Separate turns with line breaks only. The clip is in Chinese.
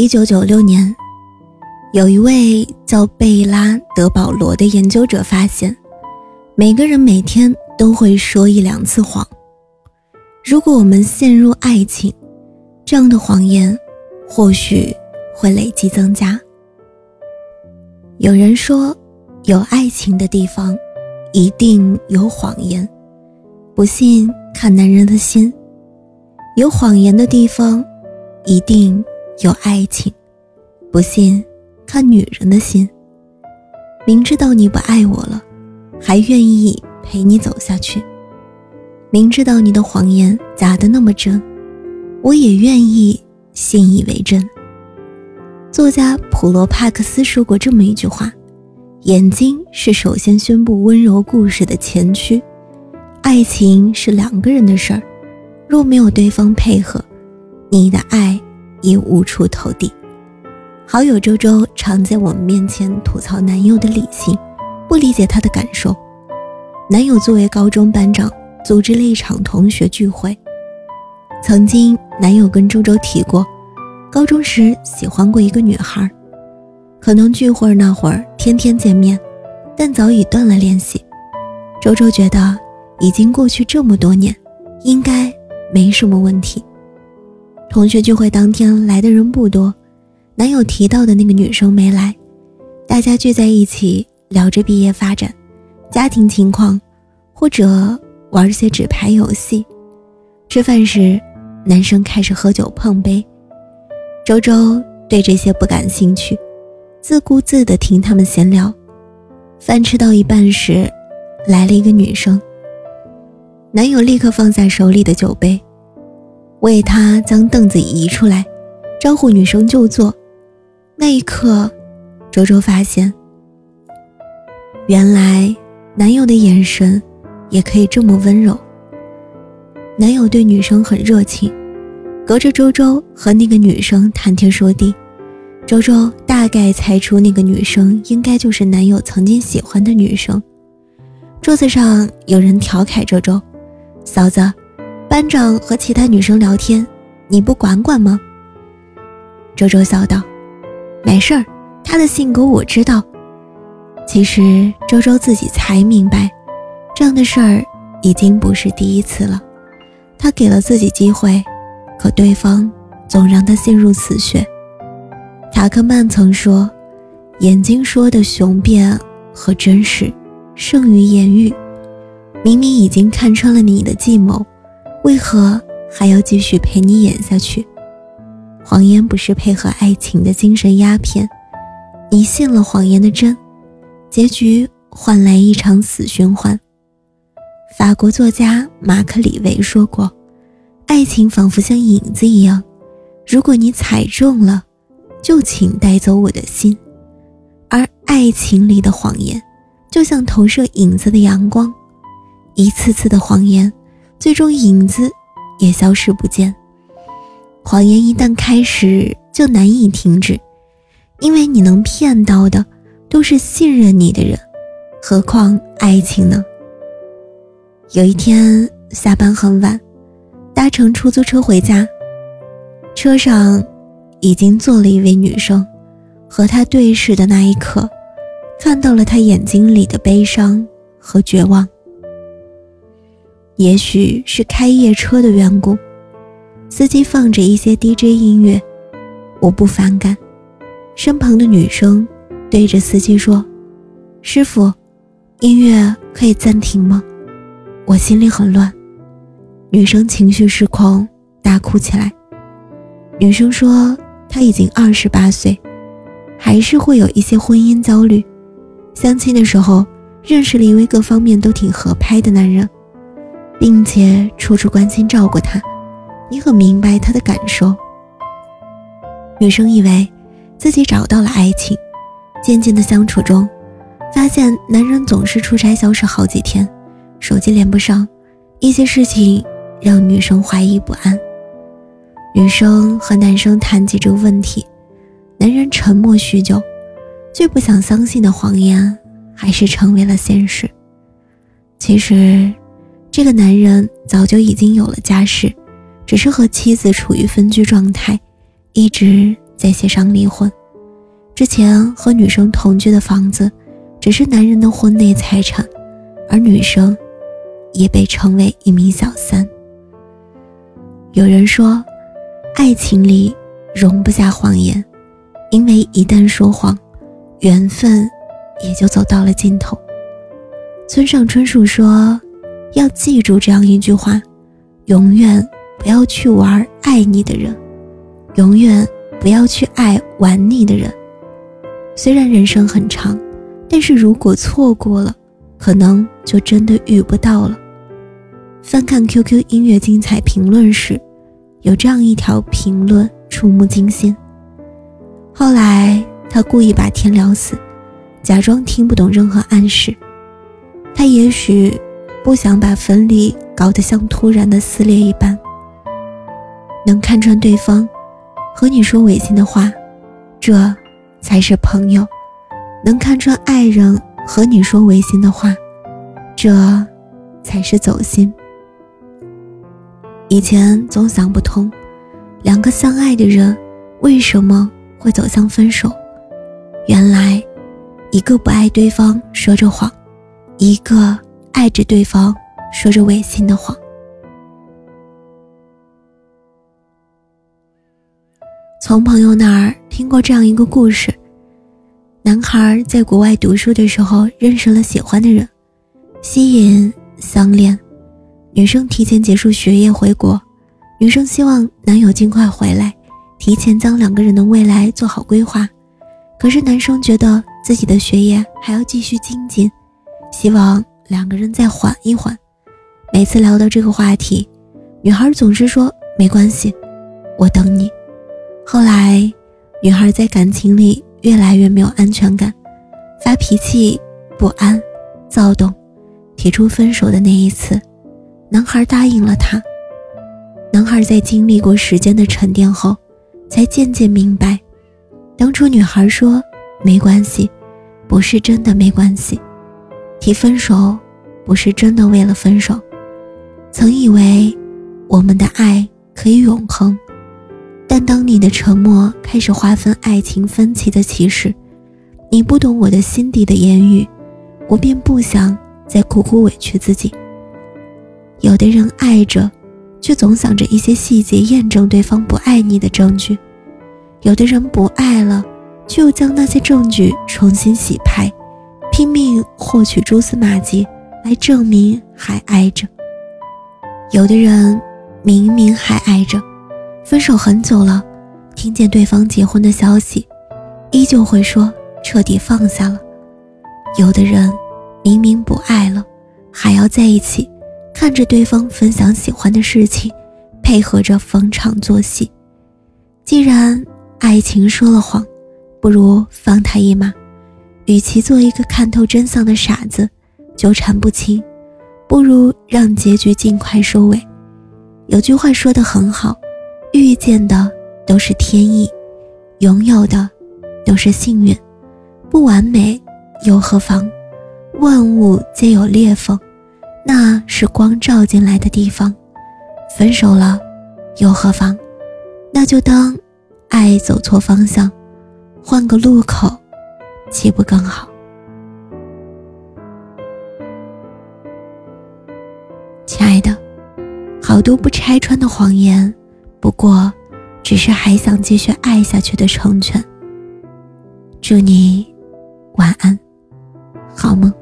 一九九六年，有一位叫贝拉德保罗的研究者发现，每个人每天都会说一两次谎。如果我们陷入爱情，这样的谎言或许会累积增加。有人说，有爱情的地方一定有谎言，不信看男人的心。有谎言的地方一定。有爱情，不信看女人的心。明知道你不爱我了，还愿意陪你走下去。明知道你的谎言假的那么真，我也愿意信以为真。作家普罗帕克斯说过这么一句话：眼睛是首先宣布温柔故事的前驱。爱情是两个人的事儿，若没有对方配合，你的爱。已无处投递。好友周周常在我们面前吐槽男友的理性，不理解他的感受。男友作为高中班长，组织了一场同学聚会。曾经，男友跟周周提过，高中时喜欢过一个女孩，可能聚会那会儿天天见面，但早已断了联系。周周觉得，已经过去这么多年，应该没什么问题。同学聚会当天来的人不多，男友提到的那个女生没来，大家聚在一起聊着毕业发展、家庭情况，或者玩些纸牌游戏。吃饭时，男生开始喝酒碰杯，周周对这些不感兴趣，自顾自地听他们闲聊。饭吃到一半时，来了一个女生，男友立刻放下手里的酒杯。为他将凳子移出来，招呼女生就坐。那一刻，周周发现，原来男友的眼神也可以这么温柔。男友对女生很热情，隔着周周和那个女生谈天说地。周周大概猜出那个女生应该就是男友曾经喜欢的女生。桌子上有人调侃周周：“嫂子。”班长和其他女生聊天，你不管管吗？周周笑道：“没事儿，他的性格我知道。”其实周周自己才明白，这样的事儿已经不是第一次了。他给了自己机会，可对方总让他陷入死穴。塔克曼曾说：“眼睛说的雄辩和真实，胜于言语。明明已经看穿了你的计谋。”为何还要继续陪你演下去？谎言不是配合爱情的精神鸦片，你信了谎言的真，结局换来一场死循环。法国作家马克·李维说过：“爱情仿佛像影子一样，如果你踩中了，就请带走我的心；而爱情里的谎言，就像投射影子的阳光，一次次的谎言。”最终影子也消失不见。谎言一旦开始，就难以停止，因为你能骗到的都是信任你的人，何况爱情呢？有一天下班很晚，搭乘出租车回家，车上已经坐了一位女生，和他对视的那一刻，看到了他眼睛里的悲伤和绝望。也许是开夜车的缘故，司机放着一些 DJ 音乐，我不反感。身旁的女生对着司机说：“师傅，音乐可以暂停吗？”我心里很乱。女生情绪失控，大哭起来。女生说：“她已经二十八岁，还是会有一些婚姻焦虑。相亲的时候认识了一位各方面都挺合拍的男人。”并且处处关心照顾他，你很明白他的感受。女生以为自己找到了爱情，渐渐的相处中，发现男人总是出差消失好几天，手机连不上，一些事情让女生怀疑不安。女生和男生谈及这个问题，男人沉默许久，最不想相信的谎言还是成为了现实。其实。这个男人早就已经有了家室，只是和妻子处于分居状态，一直在协商离婚。之前和女生同居的房子，只是男人的婚内财产，而女生也被称为一名小三。有人说，爱情里容不下谎言，因为一旦说谎，缘分也就走到了尽头。村上春树说：“要记住这样一句话，永远不要去玩爱你的人，永远不要去爱玩你的人。”虽然人生很长，但是如果错过了，可能就真的遇不到了。翻看 QQ 音乐精彩评论时，有这样一条评论触目惊心。后来他故意把天聊死，假装听不懂任何暗示。他也许不想把分离搞得像突然的撕裂一般。能看穿对方和你说违心的话，这。才是朋友，能看穿爱人和你说违心的话，这才是走心。以前总想不通，两个相爱的人为什么会走向分手？原来，一个不爱对方说着谎，一个爱着对方说着违心的谎。从朋友那儿听过这样一个故事：男孩在国外读书的时候认识了喜欢的人，吸引相恋。女生提前结束学业回国，女生希望男友尽快回来，提前将两个人的未来做好规划。可是男生觉得自己的学业还要继续精进，希望两个人再缓一缓。每次聊到这个话题，女孩总是说：“没关系，我等你。”后来，女孩在感情里越来越没有安全感，发脾气、不安、躁动，提出分手的那一次，男孩答应了她。男孩在经历过时间的沉淀后，才渐渐明白，当初女孩说没关系，不是真的没关系，提分手不是真的为了分手。曾以为我们的爱可以永恒。但当你的沉默开始划分爱情分歧的歧视，你不懂我的心底的言语，我便不想再苦苦委屈自己。有的人爱着，却总想着一些细节验证对方不爱你的证据；有的人不爱了，却又将那些证据重新洗牌，拼命获取蛛丝马迹来证明还爱着。有的人明明还爱着。分手很久了，听见对方结婚的消息，依旧会说彻底放下了。有的人明明不爱了，还要在一起，看着对方分享喜欢的事情，配合着逢场作戏。既然爱情说了谎，不如放他一马。与其做一个看透真相的傻子，纠缠不清，不如让结局尽快收尾。有句话说的很好。遇见的都是天意，拥有的都是幸运，不完美又何妨？万物皆有裂缝，那是光照进来的地方。分手了又何妨？那就当爱走错方向，换个路口，岂不更好？亲爱的，好多不拆穿的谎言。不过，只是还想继续爱下去的成全。祝你晚安，好梦。